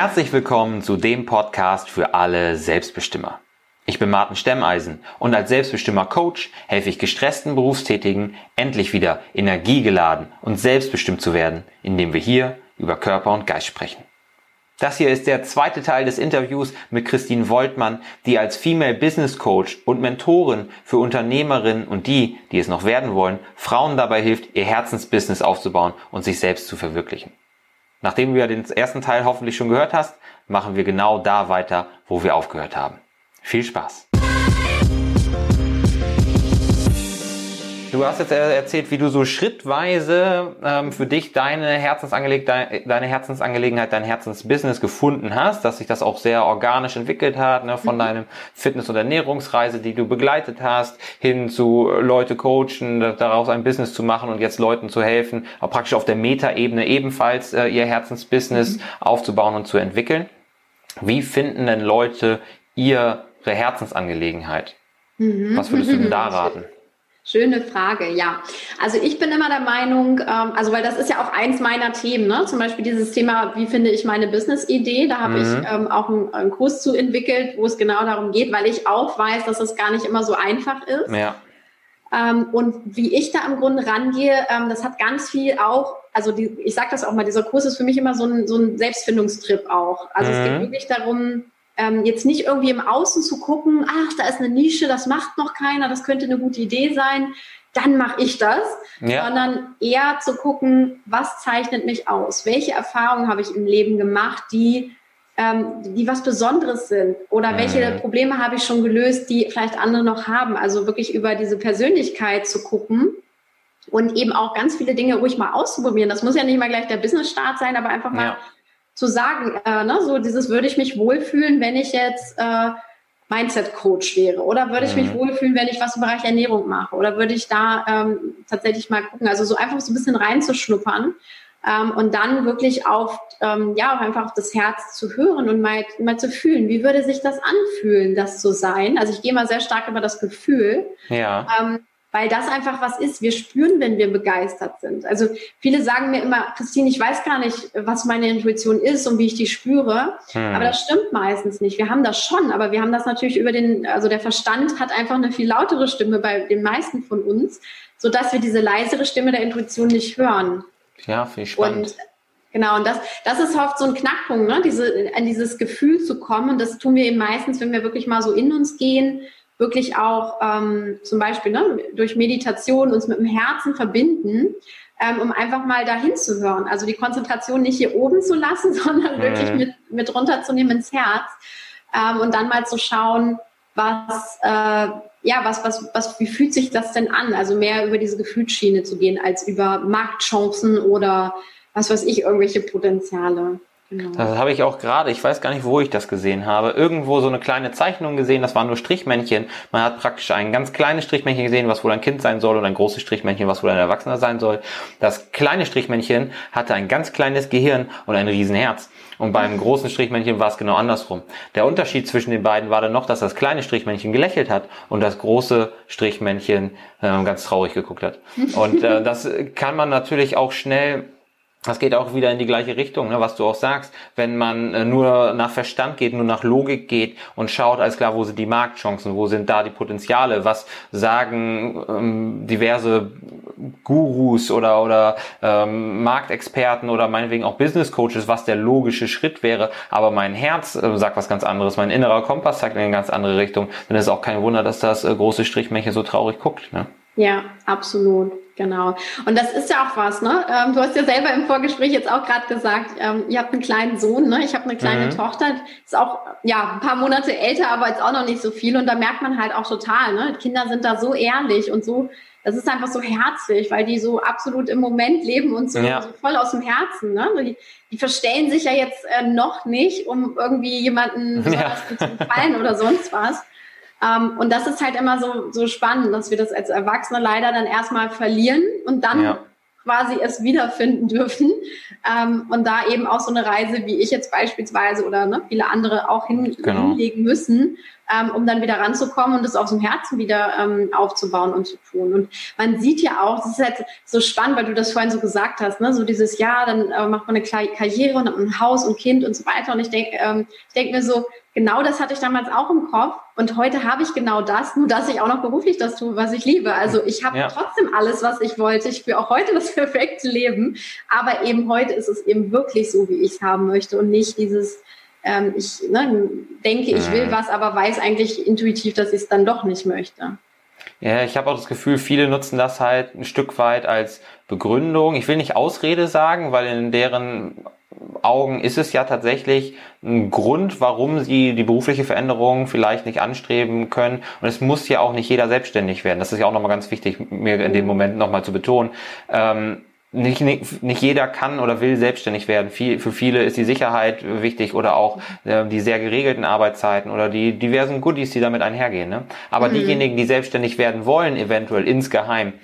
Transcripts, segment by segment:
Herzlich willkommen zu dem Podcast für alle Selbstbestimmer. Ich bin Martin Stemmeisen und als Selbstbestimmer Coach helfe ich gestressten Berufstätigen endlich wieder energiegeladen und selbstbestimmt zu werden, indem wir hier über Körper und Geist sprechen. Das hier ist der zweite Teil des Interviews mit Christine Woltmann, die als Female Business Coach und Mentorin für Unternehmerinnen und die, die es noch werden wollen, Frauen dabei hilft, ihr Herzensbusiness aufzubauen und sich selbst zu verwirklichen. Nachdem du ja den ersten Teil hoffentlich schon gehört hast, machen wir genau da weiter, wo wir aufgehört haben. Viel Spaß! Du hast jetzt erzählt, wie du so schrittweise ähm, für dich deine, Herzensangeleg deine Herzensangelegenheit, dein Herzensbusiness gefunden hast, dass sich das auch sehr organisch entwickelt hat, ne, von mhm. deinem Fitness- und Ernährungsreise, die du begleitet hast, hin zu Leute coachen, daraus ein Business zu machen und jetzt Leuten zu helfen, auch praktisch auf der Metaebene ebenfalls äh, ihr Herzensbusiness mhm. aufzubauen und zu entwickeln. Wie finden denn Leute ihre Herzensangelegenheit? Mhm. Was würdest du denn da raten? Schöne Frage, ja. Also ich bin immer der Meinung, ähm, also weil das ist ja auch eins meiner Themen, ne? zum Beispiel dieses Thema, wie finde ich meine Business-Idee, da habe mhm. ich ähm, auch einen, einen, Kurs zu entwickelt, wo es genau darum geht, weil ich auch weiß, dass es gar nicht immer so einfach ist. Ja. Ähm, und wie ich da im Grunde rangehe, ähm, das hat ganz viel auch, also die, ich sage das auch mal, dieser Kurs ist für mich immer so ein, so ein Selbstfindungstrip auch. Also mhm. es geht mhm. wirklich darum, ähm, jetzt nicht irgendwie im Außen zu gucken, ach, da ist eine Nische, das macht noch keiner, das könnte eine gute Idee sein, dann mache ich das, ja. sondern eher zu gucken, was zeichnet mich aus, welche Erfahrungen habe ich im Leben gemacht, die ähm, die was Besonderes sind oder mhm. welche Probleme habe ich schon gelöst, die vielleicht andere noch haben. Also wirklich über diese Persönlichkeit zu gucken und eben auch ganz viele Dinge ruhig mal auszuprobieren. Das muss ja nicht mal gleich der Business-Start sein, aber einfach mal ja zu sagen, äh, ne, so dieses würde ich mich wohlfühlen, wenn ich jetzt äh, Mindset-Coach wäre? Oder würde ich mich mhm. wohlfühlen, wenn ich was im Bereich Ernährung mache? Oder würde ich da ähm, tatsächlich mal gucken? Also so einfach so ein bisschen reinzuschnuppern ähm, und dann wirklich auf, ähm, ja, auch einfach auf das Herz zu hören und mal, mal zu fühlen. Wie würde sich das anfühlen, das zu sein? Also ich gehe mal sehr stark über das Gefühl. Ja. Ähm, weil das einfach was ist. Wir spüren, wenn wir begeistert sind. Also viele sagen mir immer, Christine, ich weiß gar nicht, was meine Intuition ist und wie ich die spüre. Hm. Aber das stimmt meistens nicht. Wir haben das schon, aber wir haben das natürlich über den, also der Verstand hat einfach eine viel lautere Stimme bei den meisten von uns, sodass wir diese leisere Stimme der Intuition nicht hören. Ja, viel spannend. Und Genau, und das, das ist oft so ein Knackpunkt, ne? Diese, an dieses Gefühl zu kommen. Und das tun wir eben meistens, wenn wir wirklich mal so in uns gehen, wirklich auch ähm, zum Beispiel ne, durch Meditation uns mit dem Herzen verbinden, ähm, um einfach mal dahin zu hören. Also die Konzentration nicht hier oben zu lassen, sondern mhm. wirklich mit, mit runterzunehmen ins Herz ähm, und dann mal zu schauen, was, äh, ja, was, was, was, wie fühlt sich das denn an? Also mehr über diese Gefühlsschiene zu gehen, als über Marktchancen oder was weiß ich, irgendwelche Potenziale. Genau. Das habe ich auch gerade, ich weiß gar nicht, wo ich das gesehen habe, irgendwo so eine kleine Zeichnung gesehen, das waren nur Strichmännchen. Man hat praktisch ein ganz kleines Strichmännchen gesehen, was wohl ein Kind sein soll und ein großes Strichmännchen, was wohl ein Erwachsener sein soll. Das kleine Strichmännchen hatte ein ganz kleines Gehirn und ein Riesenherz. Und beim großen Strichmännchen war es genau andersrum. Der Unterschied zwischen den beiden war dann noch, dass das kleine Strichmännchen gelächelt hat und das große Strichmännchen äh, ganz traurig geguckt hat. Und äh, das kann man natürlich auch schnell das geht auch wieder in die gleiche Richtung, ne, was du auch sagst. Wenn man äh, nur nach Verstand geht, nur nach Logik geht und schaut, alles klar, wo sind die Marktchancen, wo sind da die Potenziale, was sagen ähm, diverse Gurus oder, oder ähm, Marktexperten oder meinetwegen auch Business Coaches, was der logische Schritt wäre. Aber mein Herz äh, sagt was ganz anderes, mein innerer Kompass sagt in eine ganz andere Richtung. Dann ist auch kein Wunder, dass das äh, große Strichmännchen so traurig guckt. Ne? Ja, absolut. Genau. Und das ist ja auch was, ne? Ähm, du hast ja selber im Vorgespräch jetzt auch gerade gesagt, ähm, ihr habt einen kleinen Sohn, ne? Ich habe eine kleine mhm. Tochter, ist auch ja ein paar Monate älter, aber jetzt auch noch nicht so viel. Und da merkt man halt auch total, ne? Kinder sind da so ehrlich und so, das ist einfach so herzlich, weil die so absolut im Moment leben und so, ja. so voll aus dem Herzen. Ne? Die, die verstellen sich ja jetzt äh, noch nicht, um irgendwie jemanden besonders ja. zu gefallen oder sonst was. Ähm, und das ist halt immer so, so spannend, dass wir das als Erwachsene leider dann erstmal verlieren und dann ja. quasi es wiederfinden dürfen. Ähm, und da eben auch so eine Reise, wie ich jetzt beispielsweise oder ne, viele andere auch hin, genau. hinlegen müssen, ähm, um dann wieder ranzukommen und das aus dem Herzen wieder ähm, aufzubauen und zu tun. Und man sieht ja auch, das ist halt so spannend, weil du das vorhin so gesagt hast, ne? so dieses Jahr, dann äh, macht man eine Karriere und ein Haus und Kind und so weiter. Und ich denke ähm, ich denk mir so, genau das hatte ich damals auch im Kopf und heute habe ich genau das, nur dass ich auch noch beruflich das tue, was ich liebe. Also ich habe ja. trotzdem alles, was ich wollte. Ich führe auch heute das perfekte Leben, aber eben heute ist es eben wirklich so, wie ich es haben möchte und nicht dieses, ähm, ich ne, denke, ich will mhm. was, aber weiß eigentlich intuitiv, dass ich es dann doch nicht möchte. Ja, ich habe auch das Gefühl, viele nutzen das halt ein Stück weit als Begründung. Ich will nicht Ausrede sagen, weil in deren Augen ist es ja tatsächlich ein Grund, warum sie die berufliche Veränderung vielleicht nicht anstreben können. Und es muss ja auch nicht jeder selbstständig werden. Das ist ja auch nochmal ganz wichtig, mir in dem Moment nochmal zu betonen. Ähm, nicht, nicht, nicht jeder kann oder will selbstständig werden. Viel, für viele ist die Sicherheit wichtig oder auch äh, die sehr geregelten Arbeitszeiten oder die diversen Goodies, die damit einhergehen. Ne? Aber mhm. diejenigen, die selbstständig werden wollen, eventuell insgeheim,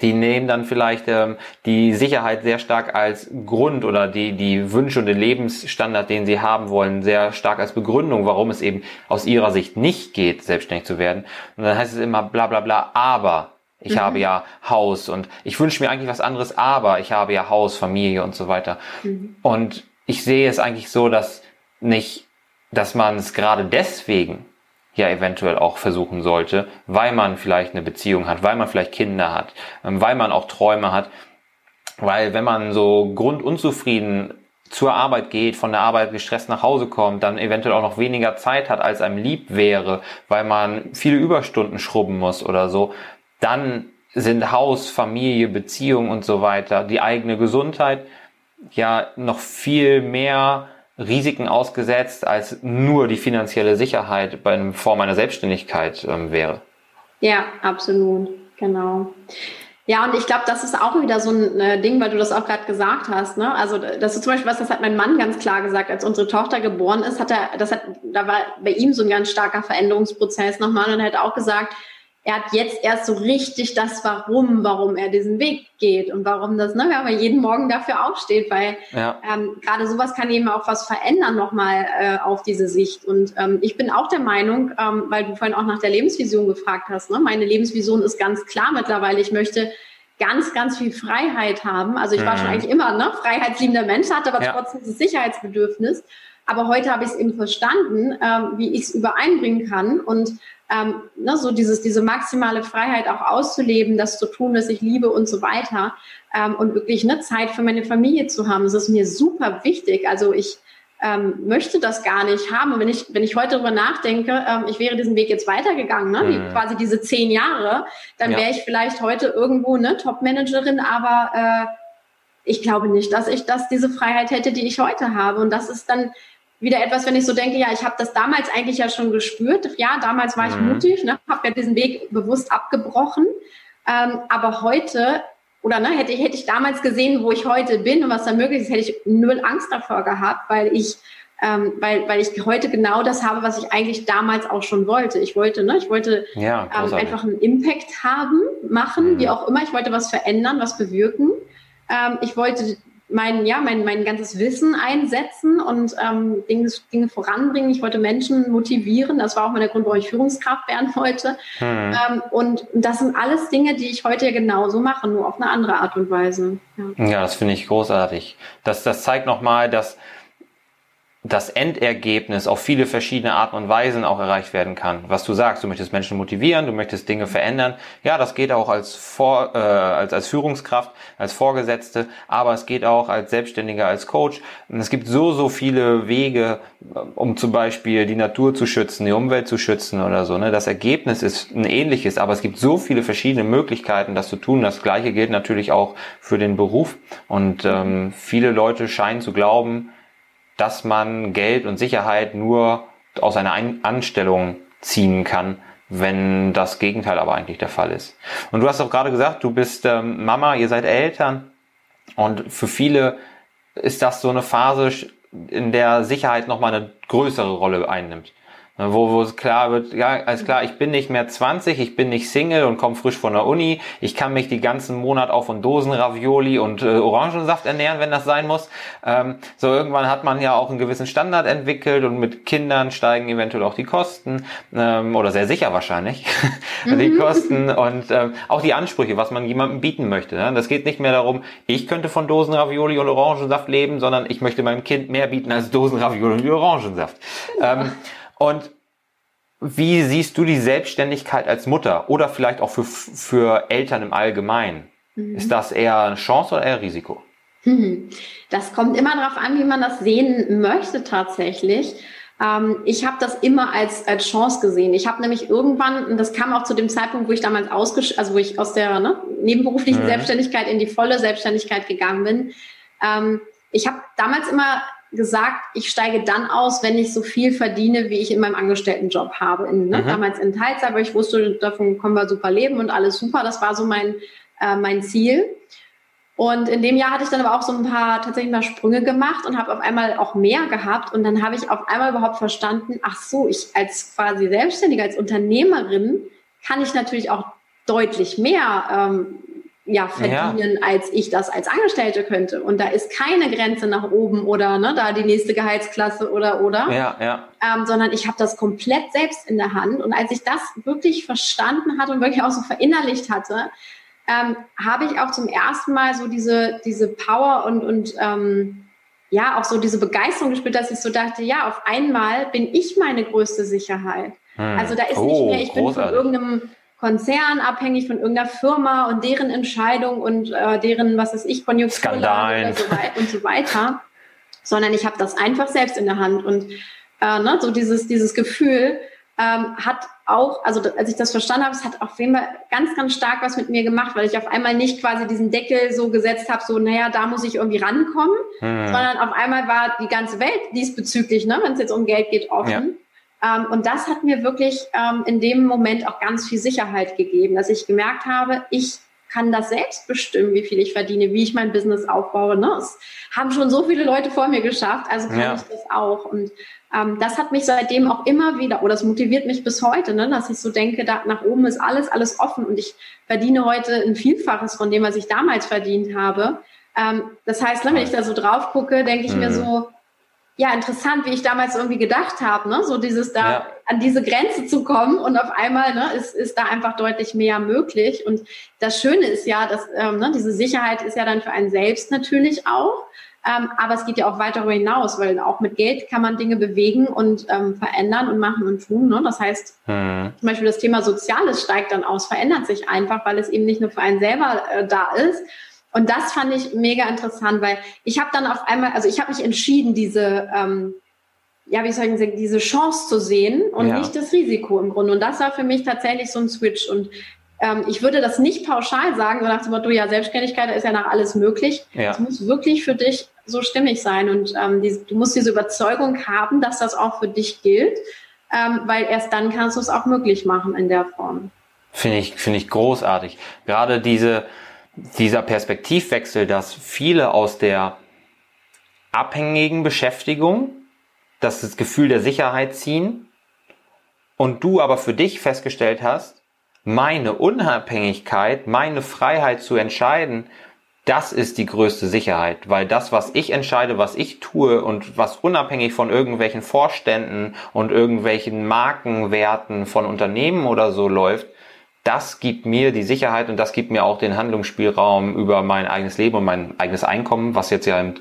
die nehmen dann vielleicht ähm, die Sicherheit sehr stark als Grund oder die, die Wünsche und den Lebensstandard, den sie haben wollen, sehr stark als Begründung, warum es eben aus ihrer Sicht nicht geht, selbstständig zu werden. Und dann heißt es immer bla bla bla, aber ich mhm. habe ja Haus und ich wünsche mir eigentlich was anderes, aber ich habe ja Haus, Familie und so weiter. Mhm. Und ich sehe es eigentlich so, dass nicht, dass man es gerade deswegen ja eventuell auch versuchen sollte, weil man vielleicht eine Beziehung hat, weil man vielleicht Kinder hat, ähm, weil man auch Träume hat. Weil wenn man so grundunzufrieden zur Arbeit geht, von der Arbeit gestresst nach Hause kommt, dann eventuell auch noch weniger Zeit hat, als einem lieb wäre, weil man viele Überstunden schrubben muss oder so, dann sind Haus, Familie, Beziehung und so weiter, die eigene Gesundheit ja noch viel mehr Risiken ausgesetzt, als nur die finanzielle Sicherheit bei einem Form einer Selbstständigkeit ähm, wäre. Ja, absolut, genau. Ja, und ich glaube, das ist auch wieder so ein äh, Ding, weil du das auch gerade gesagt hast. Ne? Also das ist zum Beispiel was, das hat mein Mann ganz klar gesagt, als unsere Tochter geboren ist, hat er, das hat, da war bei ihm so ein ganz starker Veränderungsprozess nochmal und er hat auch gesagt, er hat jetzt erst so richtig das Warum, warum er diesen Weg geht und warum das, ne, wenn man jeden Morgen dafür aufsteht, weil ja. ähm, gerade sowas kann eben auch was verändern nochmal äh, auf diese Sicht. Und ähm, ich bin auch der Meinung, ähm, weil du vorhin auch nach der Lebensvision gefragt hast, ne, meine Lebensvision ist ganz klar mittlerweile. Ich möchte ganz, ganz viel Freiheit haben. Also ich war schon mhm. eigentlich immer ne, freiheitsliebender Mensch, hatte aber ja. trotzdem das Sicherheitsbedürfnis. Aber heute habe ich es eben verstanden, ähm, wie ich es übereinbringen kann und ähm, ne, so dieses, diese maximale Freiheit auch auszuleben, das zu tun, was ich liebe und so weiter ähm, und wirklich eine Zeit für meine Familie zu haben. Das ist mir super wichtig. Also ich ähm, möchte das gar nicht haben. Und wenn ich, wenn ich heute darüber nachdenke, ähm, ich wäre diesen Weg jetzt weitergegangen, ne? Mhm. quasi diese zehn Jahre, dann ja. wäre ich vielleicht heute irgendwo eine Top-Managerin, aber äh, ich glaube nicht, dass ich das diese Freiheit hätte, die ich heute habe. Und das ist dann wieder etwas, wenn ich so denke, ja, ich habe das damals eigentlich ja schon gespürt. Ja, damals war ich mhm. mutig, ne, habe ja diesen Weg bewusst abgebrochen. Ähm, aber heute, oder ne, hätte, hätte ich damals gesehen, wo ich heute bin und was da möglich ist, hätte ich null Angst davor gehabt, weil ich ähm, weil, weil ich heute genau das habe, was ich eigentlich damals auch schon wollte. Ich wollte, ne, ich wollte ja, ähm, einfach einen Impact haben, machen, mhm. wie auch immer. Ich wollte was verändern, was bewirken. Ähm, ich wollte mein, ja, mein, mein ganzes Wissen einsetzen und ähm, Dinge, Dinge voranbringen. Ich wollte Menschen motivieren. Das war auch mal der Grund, warum ich Führungskraft werden wollte. Hm. Ähm, und das sind alles Dinge, die ich heute ja genauso mache, nur auf eine andere Art und Weise. Ja, ja das finde ich großartig. Das, das zeigt nochmal, dass das Endergebnis auf viele verschiedene Arten und Weisen auch erreicht werden kann. Was du sagst, du möchtest Menschen motivieren, du möchtest Dinge verändern. Ja, das geht auch als, Vor, äh, als, als Führungskraft, als Vorgesetzte, aber es geht auch als Selbstständiger, als Coach. Und es gibt so, so viele Wege, um zum Beispiel die Natur zu schützen, die Umwelt zu schützen oder so. Ne? Das Ergebnis ist ein ähnliches, aber es gibt so viele verschiedene Möglichkeiten, das zu tun. Das Gleiche gilt natürlich auch für den Beruf. Und ähm, viele Leute scheinen zu glauben, dass man Geld und Sicherheit nur aus einer Anstellung ziehen kann, wenn das Gegenteil aber eigentlich der Fall ist. Und du hast auch gerade gesagt, du bist ähm, Mama, ihr seid Eltern und für viele ist das so eine Phase, in der Sicherheit nochmal eine größere Rolle einnimmt. Wo, wo es klar wird, ja, alles klar, ich bin nicht mehr 20, ich bin nicht Single und komme frisch von der Uni. Ich kann mich die ganzen Monat auch von Dosen Ravioli und äh, Orangensaft ernähren, wenn das sein muss. Ähm, so irgendwann hat man ja auch einen gewissen Standard entwickelt und mit Kindern steigen eventuell auch die Kosten ähm, oder sehr sicher wahrscheinlich die mhm. Kosten und ähm, auch die Ansprüche, was man jemandem bieten möchte. Ne? Das geht nicht mehr darum, ich könnte von Dosen Ravioli und Orangensaft leben, sondern ich möchte meinem Kind mehr bieten als Dosen Ravioli und Orangensaft. Ähm, und wie siehst du die Selbstständigkeit als Mutter oder vielleicht auch für, für Eltern im Allgemeinen? Mhm. Ist das eher eine Chance oder eher Risiko? Das kommt immer darauf an, wie man das sehen möchte tatsächlich. Ähm, ich habe das immer als, als Chance gesehen. Ich habe nämlich irgendwann, und das kam auch zu dem Zeitpunkt, wo ich damals ausgesch also wo ich aus der ne, nebenberuflichen mhm. Selbstständigkeit in die volle Selbstständigkeit gegangen bin. Ähm, ich habe damals immer gesagt, ich steige dann aus, wenn ich so viel verdiene, wie ich in meinem Angestelltenjob habe. In, ne, mhm. Damals in Teilzeit, aber ich wusste, davon können wir super leben und alles super. Das war so mein, äh, mein Ziel. Und in dem Jahr hatte ich dann aber auch so ein paar tatsächlich mal Sprünge gemacht und habe auf einmal auch mehr gehabt. Und dann habe ich auf einmal überhaupt verstanden, ach so, ich als quasi Selbstständige, als Unternehmerin kann ich natürlich auch deutlich mehr ähm, ja, verdienen, ja. als ich das als Angestellte könnte. Und da ist keine Grenze nach oben oder ne, da die nächste Gehaltsklasse oder oder. Ja, ja. Ähm, sondern ich habe das komplett selbst in der Hand. Und als ich das wirklich verstanden hatte und wirklich auch so verinnerlicht hatte, ähm, habe ich auch zum ersten Mal so diese, diese Power und, und ähm, ja, auch so diese Begeisterung gespürt, dass ich so dachte, ja, auf einmal bin ich meine größte Sicherheit. Hm. Also da ist oh, nicht mehr, ich großartig. bin von irgendeinem Konzern abhängig von irgendeiner Firma und deren Entscheidung und äh, deren, was weiß ich, Konjunkturlage so und so weiter, sondern ich habe das einfach selbst in der Hand und äh, ne, so dieses, dieses Gefühl ähm, hat auch, also als ich das verstanden habe, es hat auf jeden Fall ganz, ganz stark was mit mir gemacht, weil ich auf einmal nicht quasi diesen Deckel so gesetzt habe, so, naja, da muss ich irgendwie rankommen, hm. sondern auf einmal war die ganze Welt diesbezüglich, ne, wenn es jetzt um Geld geht, offen. Ja. Ähm, und das hat mir wirklich ähm, in dem Moment auch ganz viel Sicherheit gegeben, dass ich gemerkt habe, ich kann das selbst bestimmen, wie viel ich verdiene, wie ich mein Business aufbaue. Ne? Es haben schon so viele Leute vor mir geschafft, also kann ja. ich das auch. Und ähm, das hat mich seitdem auch immer wieder, oder das motiviert mich bis heute, ne, dass ich so denke, da nach oben ist alles, alles offen und ich verdiene heute ein Vielfaches von dem, was ich damals verdient habe. Ähm, das heißt, ne, wenn ich da so drauf gucke, denke ich mhm. mir so, ja, interessant, wie ich damals irgendwie gedacht habe, ne? so dieses da ja. an diese Grenze zu kommen und auf einmal ne, ist, ist da einfach deutlich mehr möglich. Und das Schöne ist ja, dass ähm, ne, diese Sicherheit ist ja dann für einen selbst natürlich auch, ähm, aber es geht ja auch weiter darüber hinaus, weil auch mit Geld kann man Dinge bewegen und ähm, verändern und machen und tun. Ne? Das heißt, hm. zum Beispiel das Thema Soziales steigt dann aus, verändert sich einfach, weil es eben nicht nur für einen selber äh, da ist, und das fand ich mega interessant, weil ich habe dann auf einmal, also ich habe mich entschieden, diese, ähm, ja, wie soll ich sagen, diese Chance zu sehen und ja. nicht das Risiko im Grunde. Und das war für mich tatsächlich so ein Switch. Und ähm, ich würde das nicht pauschal sagen, so nach dem Motto, ja, Selbstständigkeit ist ja nach alles möglich. Es ja. muss wirklich für dich so stimmig sein. Und ähm, die, du musst diese Überzeugung haben, dass das auch für dich gilt, ähm, weil erst dann kannst du es auch möglich machen in der Form. Finde ich, finde ich großartig. Gerade diese, dieser Perspektivwechsel, dass viele aus der abhängigen Beschäftigung das Gefühl der Sicherheit ziehen und du aber für dich festgestellt hast, meine Unabhängigkeit, meine Freiheit zu entscheiden, das ist die größte Sicherheit, weil das, was ich entscheide, was ich tue und was unabhängig von irgendwelchen Vorständen und irgendwelchen Markenwerten von Unternehmen oder so läuft, das gibt mir die Sicherheit und das gibt mir auch den Handlungsspielraum über mein eigenes Leben und mein eigenes Einkommen, was jetzt ja im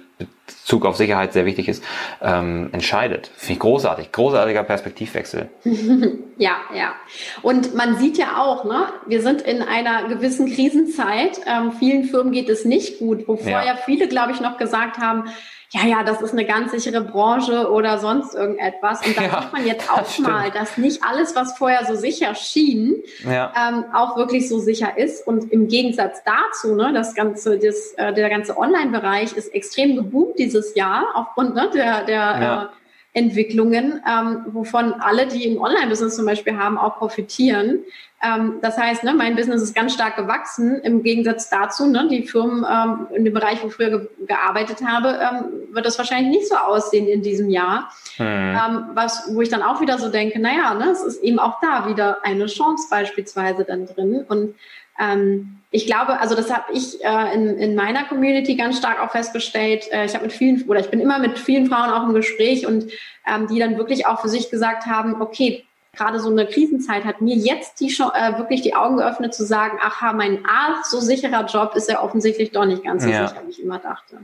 Bezug auf Sicherheit sehr wichtig ist, ähm, entscheidet. Finde ich großartig, großartiger Perspektivwechsel. ja, ja. Und man sieht ja auch, ne, wir sind in einer gewissen Krisenzeit. Ähm, vielen Firmen geht es nicht gut, wo vorher ja. viele, glaube ich, noch gesagt haben, ja, ja, das ist eine ganz sichere Branche oder sonst irgendetwas. Und da ja, sieht man jetzt auch das mal, dass nicht alles, was vorher so sicher schien, ja. ähm, auch wirklich so sicher ist. Und im Gegensatz dazu, ne, das ganze, das, äh, der ganze Online-Bereich ist extrem geboomt dieses Jahr aufgrund ne, der, der ja. äh, Entwicklungen, ähm, wovon alle, die im Online-Business zum Beispiel haben, auch profitieren. Ähm, das heißt, ne, mein Business ist ganz stark gewachsen. Im Gegensatz dazu, ne, die Firmen ähm, in dem Bereich, wo ich früher ge gearbeitet habe, ähm, wird das wahrscheinlich nicht so aussehen in diesem Jahr. Hm. Ähm, was, wo ich dann auch wieder so denke, naja, ne, es ist eben auch da wieder eine Chance beispielsweise dann drin. Und ähm, ich glaube, also das habe ich äh, in, in meiner Community ganz stark auch festgestellt. Äh, ich habe mit vielen oder ich bin immer mit vielen Frauen auch im Gespräch und ähm, die dann wirklich auch für sich gesagt haben, okay, gerade so eine Krisenzeit hat mir jetzt die äh, wirklich die Augen geöffnet zu sagen, aha, mein A, so sicherer Job ist ja offensichtlich doch nicht ganz so ja. sicher, wie ich immer dachte.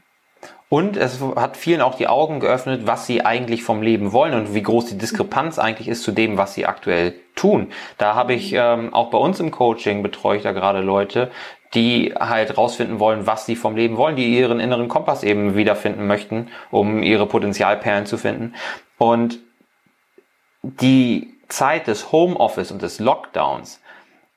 Und es hat vielen auch die Augen geöffnet, was sie eigentlich vom Leben wollen und wie groß die Diskrepanz eigentlich ist zu dem, was sie aktuell tun. Da habe ich ähm, auch bei uns im Coaching betreue ich da gerade Leute, die halt rausfinden wollen, was sie vom Leben wollen, die ihren inneren Kompass eben wiederfinden möchten, um ihre Potenzialperlen zu finden. Und die Zeit des Homeoffice und des Lockdowns,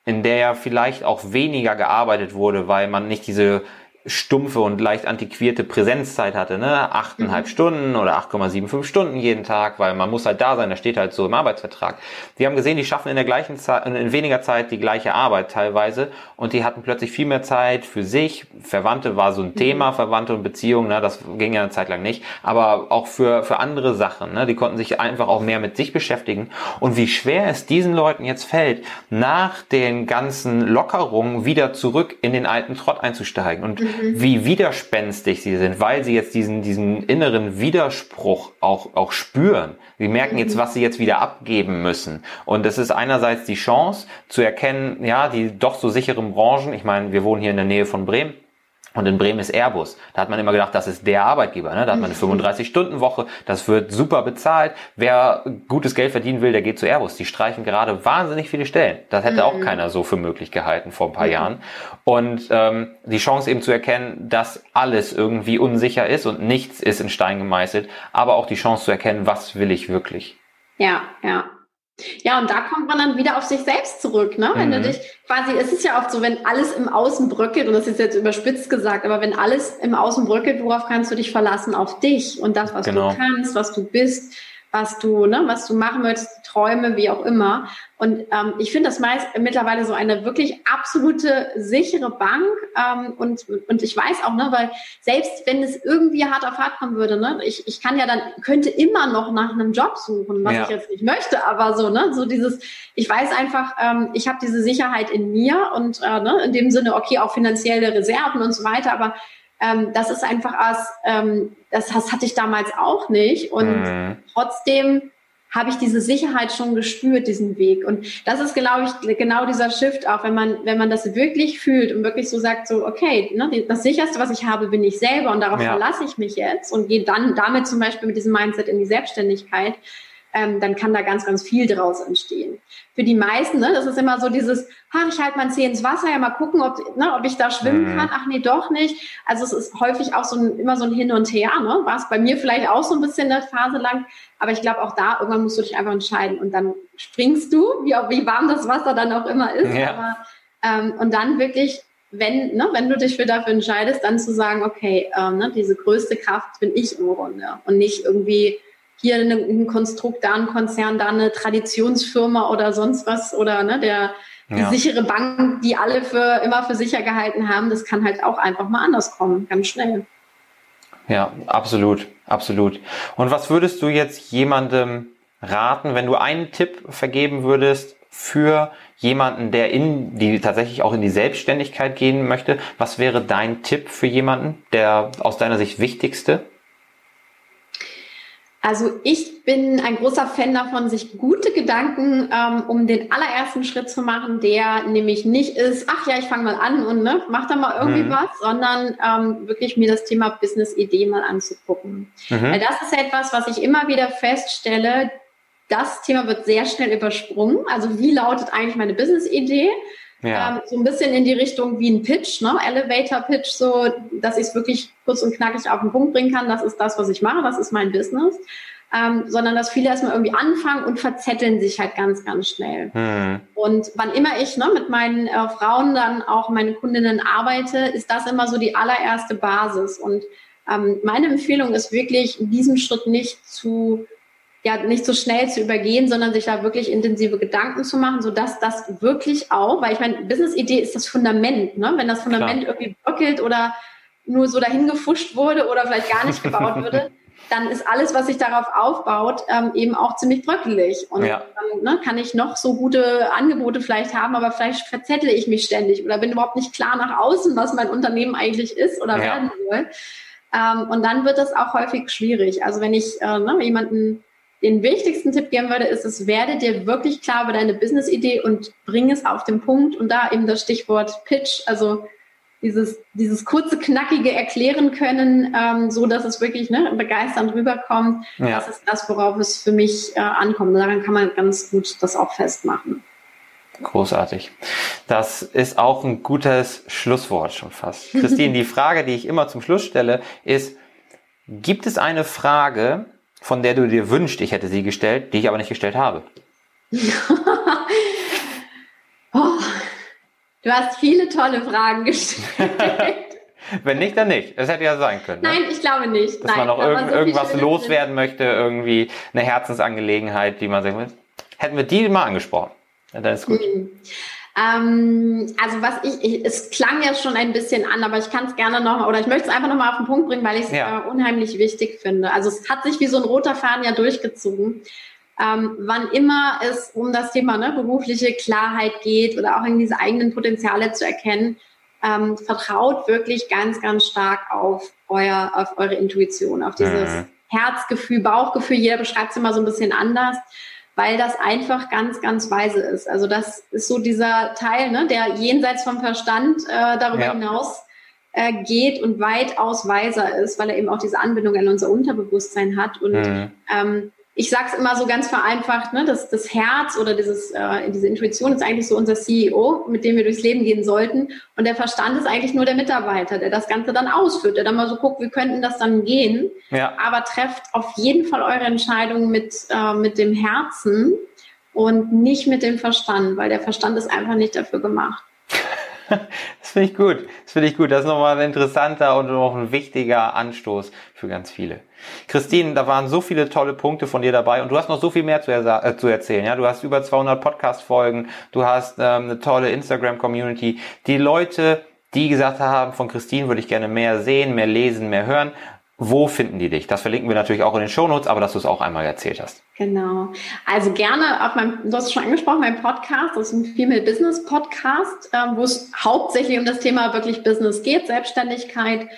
in der ja vielleicht auch weniger gearbeitet wurde, weil man nicht diese stumpfe und leicht antiquierte Präsenzzeit hatte, ne? Achteinhalb mhm. Stunden oder 8,75 Stunden jeden Tag, weil man muss halt da sein, das steht halt so im Arbeitsvertrag. Wir haben gesehen, die schaffen in der gleichen Zeit, in weniger Zeit die gleiche Arbeit teilweise und die hatten plötzlich viel mehr Zeit für sich. Verwandte war so ein mhm. Thema, Verwandte und Beziehungen, ne? Das ging ja eine Zeit lang nicht, aber auch für, für andere Sachen, ne? Die konnten sich einfach auch mehr mit sich beschäftigen und wie schwer es diesen Leuten jetzt fällt, nach den ganzen Lockerungen wieder zurück in den alten Trott einzusteigen und mhm mhm. wie widerspenstig sie sind, weil sie jetzt diesen, diesen inneren Widerspruch auch, auch spüren. Sie merken jetzt, mhm. was sie jetzt wieder abgeben müssen. Und es ist einerseits die Chance zu erkennen, ja, die doch so sicheren Branchen, ich meine, wir wohnen hier in der Nähe von Bremen, und in Bremen ist Airbus. Da hat man immer gedacht, das ist der Arbeitgeber. Ne? Da hat man eine 35-Stunden-Woche, das wird super bezahlt. Wer gutes Geld verdienen will, der geht zu Airbus. Die streichen gerade wahnsinnig viele Stellen. Das hätte auch mhm. keiner so für möglich gehalten vor ein paar mhm. Jahren. Und ähm, die Chance eben zu erkennen, dass alles irgendwie unsicher ist und nichts ist in Stein gemeißelt, aber auch die Chance zu erkennen, was will ich wirklich. Ja, ja. Ja, und da kommt man dann wieder auf sich selbst zurück, ne? Wenn mhm. du dich quasi, es ist ja oft so, wenn alles im Außen bröckelt, und das ist jetzt überspitzt gesagt, aber wenn alles im Außen bröckelt, worauf kannst du dich verlassen? Auf dich und das, was genau. du kannst, was du bist was du, ne, was du machen möchtest, Träume, wie auch immer. Und ähm, ich finde das meist mittlerweile so eine wirklich absolute sichere Bank. Ähm, und, und ich weiß auch, ne, weil selbst wenn es irgendwie hart auf hart kommen würde, ne, ich, ich kann ja dann, könnte immer noch nach einem Job suchen, was ja. ich jetzt nicht möchte, aber so, ne, so dieses, ich weiß einfach, ähm, ich habe diese Sicherheit in mir und äh, ne, in dem Sinne, okay, auch finanzielle Reserven und so weiter, aber ähm, das ist einfach was, ähm, das, das hatte ich damals auch nicht. Und mhm. trotzdem habe ich diese Sicherheit schon gespürt, diesen Weg. Und das ist, glaube ich, genau dieser Shift auch, wenn man, wenn man das wirklich fühlt und wirklich so sagt, so, okay, ne, das sicherste, was ich habe, bin ich selber und darauf ja. verlasse ich mich jetzt und gehe dann damit zum Beispiel mit diesem Mindset in die Selbstständigkeit, ähm, dann kann da ganz, ganz viel draus entstehen. Für die meisten, ne, das ist immer so dieses, ach, ich halte mein Zeh ins Wasser, ja mal gucken, ob, ne, ob ich da schwimmen mhm. kann. Ach nee, doch nicht. Also es ist häufig auch so ein, immer so ein Hin und Her. Ne? War es bei mir vielleicht auch so ein bisschen eine Phase lang. Aber ich glaube, auch da irgendwann musst du dich einfach entscheiden und dann springst du, wie, wie warm das Wasser dann auch immer ist. Ja. Aber, ähm, und dann wirklich wenn, ne, wenn du dich für dafür entscheidest, dann zu sagen, okay, ähm, ne, diese größte Kraft bin ich im Grunde und nicht irgendwie hier ein Konstrukt, da ein Konzern, da eine Traditionsfirma oder sonst was oder ne, der die ja. sichere Bank, die alle für immer für sicher gehalten haben, das kann halt auch einfach mal anders kommen, ganz schnell. Ja, absolut, absolut. Und was würdest du jetzt jemandem raten, wenn du einen Tipp vergeben würdest für jemanden, der in die tatsächlich auch in die Selbstständigkeit gehen möchte? Was wäre dein Tipp für jemanden, der aus deiner Sicht wichtigste? Also ich bin ein großer Fan davon, sich gute Gedanken ähm, um den allerersten Schritt zu machen, der nämlich nicht ist, ach ja, ich fange mal an und ne, mach da mal irgendwie mhm. was, sondern ähm, wirklich mir das Thema Business-Idee mal anzugucken. Mhm. Weil das ist etwas, was ich immer wieder feststelle, das Thema wird sehr schnell übersprungen. Also wie lautet eigentlich meine Business-Idee? Ja. Ähm, so ein bisschen in die Richtung wie ein Pitch, ne? Elevator Pitch, so, dass ich es wirklich kurz und knackig auf den Punkt bringen kann. Das ist das, was ich mache, das ist mein Business. Ähm, sondern dass viele erstmal irgendwie anfangen und verzetteln sich halt ganz, ganz schnell. Mhm. Und wann immer ich ne, mit meinen äh, Frauen dann auch meine Kundinnen arbeite, ist das immer so die allererste Basis. Und ähm, meine Empfehlung ist wirklich, diesen Schritt nicht zu ja nicht so schnell zu übergehen, sondern sich da wirklich intensive Gedanken zu machen, so dass das wirklich auch, weil ich meine, Business-Idee ist das Fundament, ne? Wenn das Fundament Klar. irgendwie bröckelt oder nur so dahin gefuscht wurde oder vielleicht gar nicht gebaut würde, dann ist alles, was sich darauf aufbaut, ähm, eben auch ziemlich bröckelig. Und ja. dann ne, kann ich noch so gute Angebote vielleicht haben, aber vielleicht verzettle ich mich ständig oder bin überhaupt nicht klar nach außen, was mein Unternehmen eigentlich ist oder ja. werden soll. Ähm, und dann wird das auch häufig schwierig. Also wenn ich äh, ne, jemanden den wichtigsten Tipp geben würde, ist es, werde dir wirklich klar über deine Business-Idee und bring es auf den Punkt. Und da eben das Stichwort Pitch, also dieses, dieses kurze, knackige erklären können, ähm, so dass es wirklich ne, begeisternd rüberkommt. Ja. Das ist das, worauf es für mich äh, ankommt. Daran kann man ganz gut das auch festmachen. Großartig. Das ist auch ein gutes Schlusswort schon fast. Christine, die Frage, die ich immer zum Schluss stelle, ist, gibt es eine Frage, von der du dir wünschst, ich hätte sie gestellt, die ich aber nicht gestellt habe? oh, du hast viele tolle Fragen gestellt. Wenn nicht, dann nicht. Es hätte ja sein können. Ne? Nein, ich glaube nicht. Dass Nein, man noch irg so irgendwas loswerden möchte, irgendwie eine Herzensangelegenheit, die man sagt, hätten wir die mal angesprochen. Dann ist gut. Mhm. Ähm, also was ich, ich, es klang ja schon ein bisschen an, aber ich kann es gerne noch oder ich möchte es einfach nochmal auf den Punkt bringen, weil ich es ja. äh, unheimlich wichtig finde. Also es hat sich wie so ein roter Faden ja durchgezogen. Ähm, wann immer es um das Thema ne, berufliche Klarheit geht oder auch in diese eigenen Potenziale zu erkennen, ähm, vertraut wirklich ganz, ganz stark auf euer, auf eure Intuition, auf dieses mhm. Herzgefühl, Bauchgefühl. Jeder beschreibt es immer so ein bisschen anders weil das einfach ganz, ganz weise ist. Also das ist so dieser Teil, ne, der jenseits vom Verstand äh, darüber ja. hinaus äh, geht und weitaus weiser ist, weil er eben auch diese Anbindung an unser Unterbewusstsein hat. Und mhm. ähm, ich sage es immer so ganz vereinfacht, ne, dass das Herz oder dieses, äh, diese Intuition ist eigentlich so unser CEO, mit dem wir durchs Leben gehen sollten. Und der Verstand ist eigentlich nur der Mitarbeiter, der das Ganze dann ausführt, der dann mal so guckt, wie könnten das dann gehen. Ja. Aber trefft auf jeden Fall eure Entscheidung mit, äh, mit dem Herzen und nicht mit dem Verstand, weil der Verstand ist einfach nicht dafür gemacht. Das finde ich gut. Das finde ich gut. Das ist nochmal ein interessanter und auch ein wichtiger Anstoß für ganz viele. Christine, da waren so viele tolle Punkte von dir dabei und du hast noch so viel mehr zu, äh, zu erzählen. Ja, du hast über 200 Podcast-Folgen, du hast ähm, eine tolle Instagram-Community. Die Leute, die gesagt haben, von Christine würde ich gerne mehr sehen, mehr lesen, mehr hören. Wo finden die dich? Das verlinken wir natürlich auch in den Shownotes, aber dass du es auch einmal erzählt hast. Genau. Also gerne auf meinem, du hast es schon angesprochen, mein Podcast, das ist ein Female Business Podcast, ähm, wo es hauptsächlich um das Thema wirklich Business geht, Selbstständigkeit,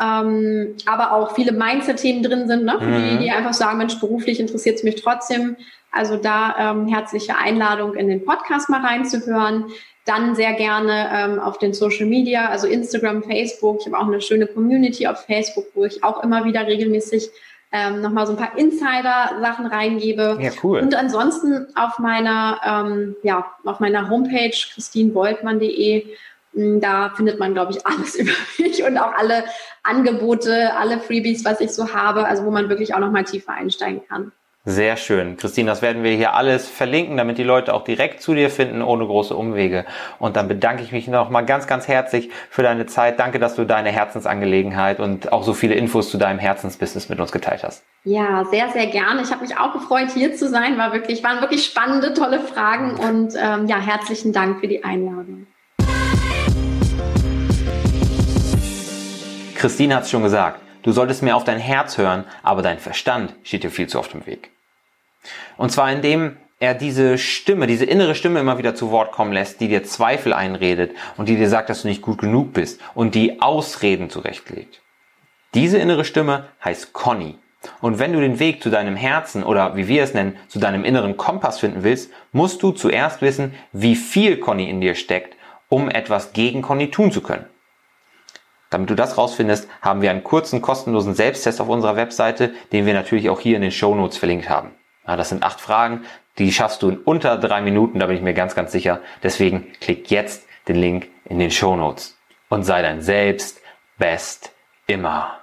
ähm, aber auch viele Mindset-Themen drin sind, ne? Mhm. Die, die einfach sagen, Mensch, beruflich interessiert es mich trotzdem. Also da ähm, herzliche Einladung, in den Podcast mal reinzuhören. Dann sehr gerne ähm, auf den Social Media, also Instagram, Facebook. Ich habe auch eine schöne Community auf Facebook, wo ich auch immer wieder regelmäßig ähm, nochmal so ein paar Insider-Sachen reingebe. Ja, cool. Und ansonsten auf meiner, ähm, ja, auf meiner Homepage christinboltmann.de hm, da findet man, glaube ich, alles über mich und auch alle Angebote, alle Freebies, was ich so habe, also wo man wirklich auch nochmal tiefer einsteigen kann. Sehr schön. Christine, das werden wir hier alles verlinken, damit die Leute auch direkt zu dir finden, ohne große Umwege. Und dann bedanke ich mich nochmal ganz, ganz herzlich für deine Zeit. Danke, dass du deine Herzensangelegenheit und auch so viele Infos zu deinem Herzensbusiness mit uns geteilt hast. Ja, sehr, sehr gerne. Ich habe mich auch gefreut, hier zu sein. War wirklich, waren wirklich spannende, tolle Fragen und ähm, ja, herzlichen Dank für die Einladung. Christine hat es schon gesagt, du solltest mehr auf dein Herz hören, aber dein Verstand steht dir viel zu oft im Weg. Und zwar indem er diese Stimme, diese innere Stimme immer wieder zu Wort kommen lässt, die dir Zweifel einredet und die dir sagt, dass du nicht gut genug bist und die Ausreden zurechtlegt. Diese innere Stimme heißt Conny. Und wenn du den Weg zu deinem Herzen oder wie wir es nennen, zu deinem inneren Kompass finden willst, musst du zuerst wissen, wie viel Conny in dir steckt, um etwas gegen Conny tun zu können. Damit du das rausfindest, haben wir einen kurzen kostenlosen Selbsttest auf unserer Webseite, den wir natürlich auch hier in den Show Notes verlinkt haben. Ja, das sind acht Fragen, die schaffst du in unter drei Minuten, da bin ich mir ganz, ganz sicher. Deswegen klick jetzt den Link in den Show Notes und sei dein Selbst best immer.